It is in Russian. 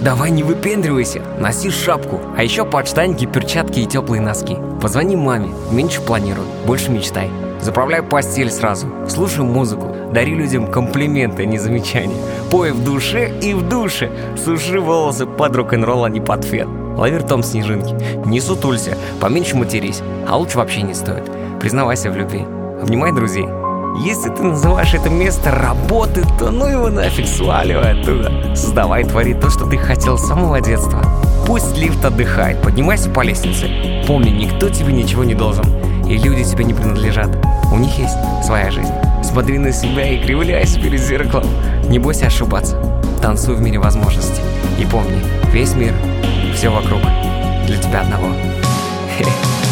Давай не выпендривайся, носи шапку, а еще подштанники, перчатки и теплые носки. Позвони маме, меньше планируй, больше мечтай. Заправляй постель сразу, слушай музыку, дари людям комплименты, а не замечания. Пой в душе и в душе, суши волосы под рок-н-ролл, а не под фен. Лови ртом снежинки, не сутулься, поменьше матерись, а лучше вообще не стоит. Признавайся в любви, обнимай друзей. Если ты называешь это место работы, то ну его нафиг сваливай оттуда. Создавай, твори то, что ты хотел с самого детства. Пусть лифт отдыхает, поднимайся по лестнице. Помни, никто тебе ничего не должен, и люди тебе не принадлежат. У них есть своя жизнь. Смотри на себя и кривляйся перед зеркалом. Не бойся ошибаться. Танцуй в мире возможностей. И помни, весь мир, все вокруг для тебя одного. Хе-хе.